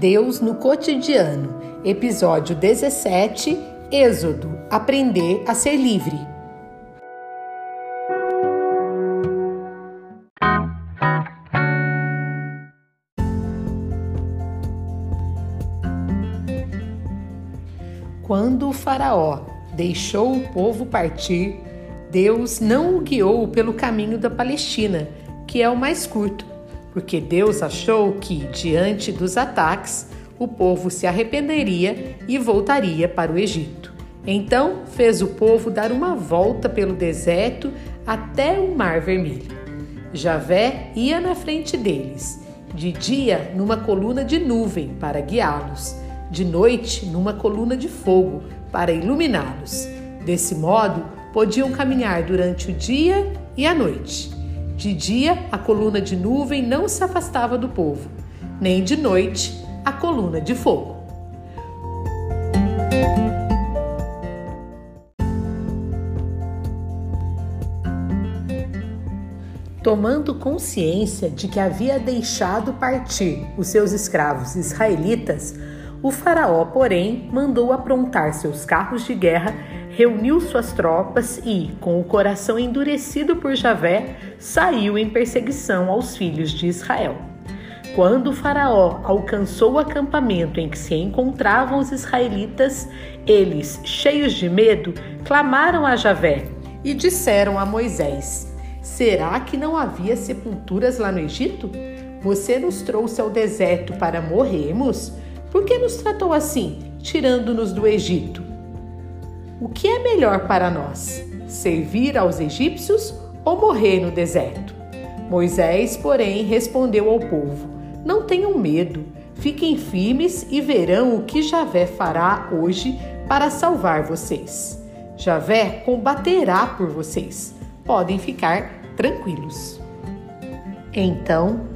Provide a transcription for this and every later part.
Deus no cotidiano, episódio 17, Êxodo Aprender a ser livre. Quando o Faraó deixou o povo partir, Deus não o guiou pelo caminho da Palestina, que é o mais curto, porque Deus achou que, diante dos ataques, o povo se arrependeria e voltaria para o Egito. Então fez o povo dar uma volta pelo deserto até o Mar Vermelho. Javé ia na frente deles, de dia numa coluna de nuvem para guiá-los, de noite numa coluna de fogo para iluminá-los. Desse modo, podiam caminhar durante o dia e a noite. De dia, a coluna de nuvem não se afastava do povo, nem de noite, a coluna de fogo. Tomando consciência de que havia deixado partir os seus escravos israelitas, o Faraó, porém, mandou aprontar seus carros de guerra reuniu suas tropas e, com o coração endurecido por Javé, saiu em perseguição aos filhos de Israel. Quando o Faraó alcançou o acampamento em que se encontravam os israelitas, eles, cheios de medo, clamaram a Javé e disseram a Moisés: Será que não havia sepulturas lá no Egito? Você nos trouxe ao deserto para morrermos? Por que nos tratou assim, tirando-nos do Egito? O que é melhor para nós? Servir aos egípcios ou morrer no deserto? Moisés, porém, respondeu ao povo: Não tenham medo, fiquem firmes e verão o que Javé fará hoje para salvar vocês. Javé combaterá por vocês. Podem ficar tranquilos. Então,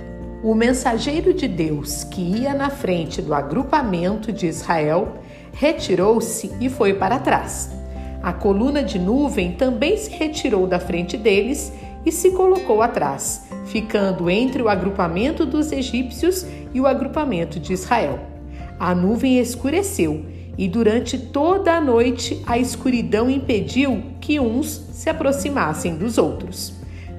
o mensageiro de Deus que ia na frente do agrupamento de Israel retirou-se e foi para trás. A coluna de nuvem também se retirou da frente deles e se colocou atrás, ficando entre o agrupamento dos egípcios e o agrupamento de Israel. A nuvem escureceu e durante toda a noite a escuridão impediu que uns se aproximassem dos outros.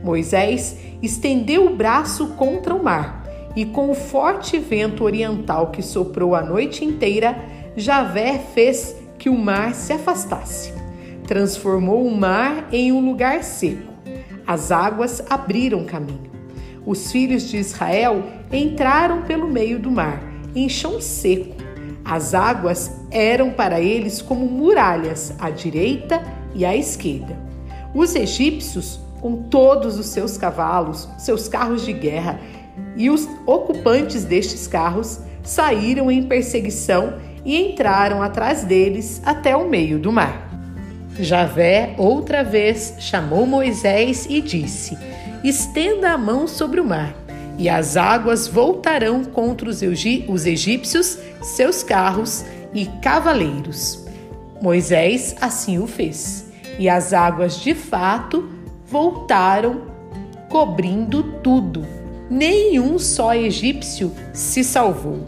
Moisés estendeu o braço contra o mar e, com o forte vento oriental que soprou a noite inteira, Javé fez que o mar se afastasse transformou o mar em um lugar seco. As águas abriram caminho. Os filhos de Israel entraram pelo meio do mar, em chão seco. As águas eram para eles como muralhas à direita e à esquerda. Os egípcios, com todos os seus cavalos, seus carros de guerra e os ocupantes destes carros, saíram em perseguição e entraram atrás deles até o meio do mar. Javé outra vez chamou Moisés e disse: Estenda a mão sobre o mar, e as águas voltarão contra os egípcios, seus carros e cavaleiros. Moisés assim o fez, e as águas de fato voltaram, cobrindo tudo. Nenhum só egípcio se salvou.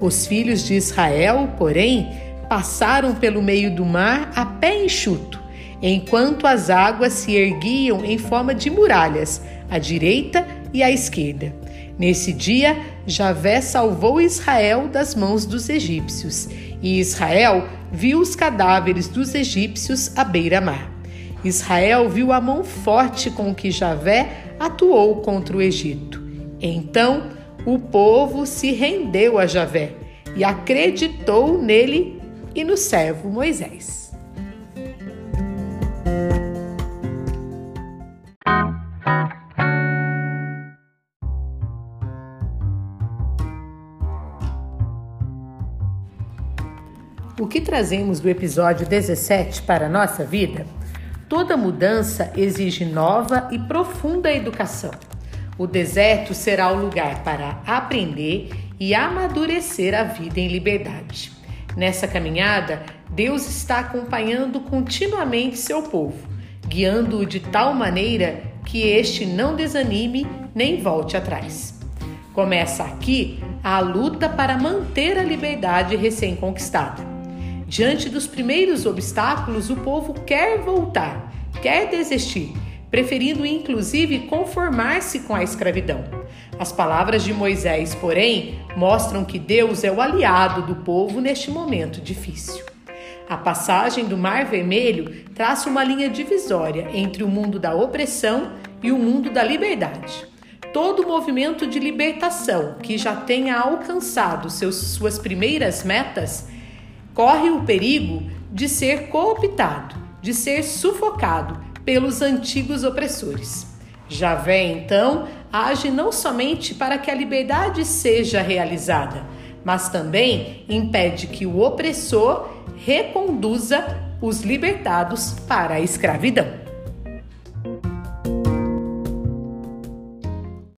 Os filhos de Israel, porém, passaram pelo meio do mar a pé enxuto, enquanto as águas se erguiam em forma de muralhas, à direita e à esquerda. Nesse dia, Javé salvou Israel das mãos dos egípcios, e Israel viu os cadáveres dos egípcios à beira-mar. Israel viu a mão forte com que Javé atuou contra o Egito. Então, o povo se rendeu a Javé e acreditou nele e no servo Moisés. O que trazemos do episódio 17 para a nossa vida? Toda mudança exige nova e profunda educação. O deserto será o lugar para aprender e amadurecer a vida em liberdade. Nessa caminhada, Deus está acompanhando continuamente seu povo, guiando-o de tal maneira que este não desanime nem volte atrás. Começa aqui a luta para manter a liberdade recém-conquistada. Diante dos primeiros obstáculos, o povo quer voltar, quer desistir, preferindo inclusive conformar-se com a escravidão. As palavras de Moisés, porém, mostram que Deus é o aliado do povo neste momento difícil. A passagem do Mar Vermelho traça uma linha divisória entre o mundo da opressão e o mundo da liberdade. Todo movimento de libertação que já tenha alcançado seus, suas primeiras metas corre o perigo de ser cooptado, de ser sufocado pelos antigos opressores. Javé, então, age não somente para que a liberdade seja realizada, mas também impede que o opressor reconduza os libertados para a escravidão.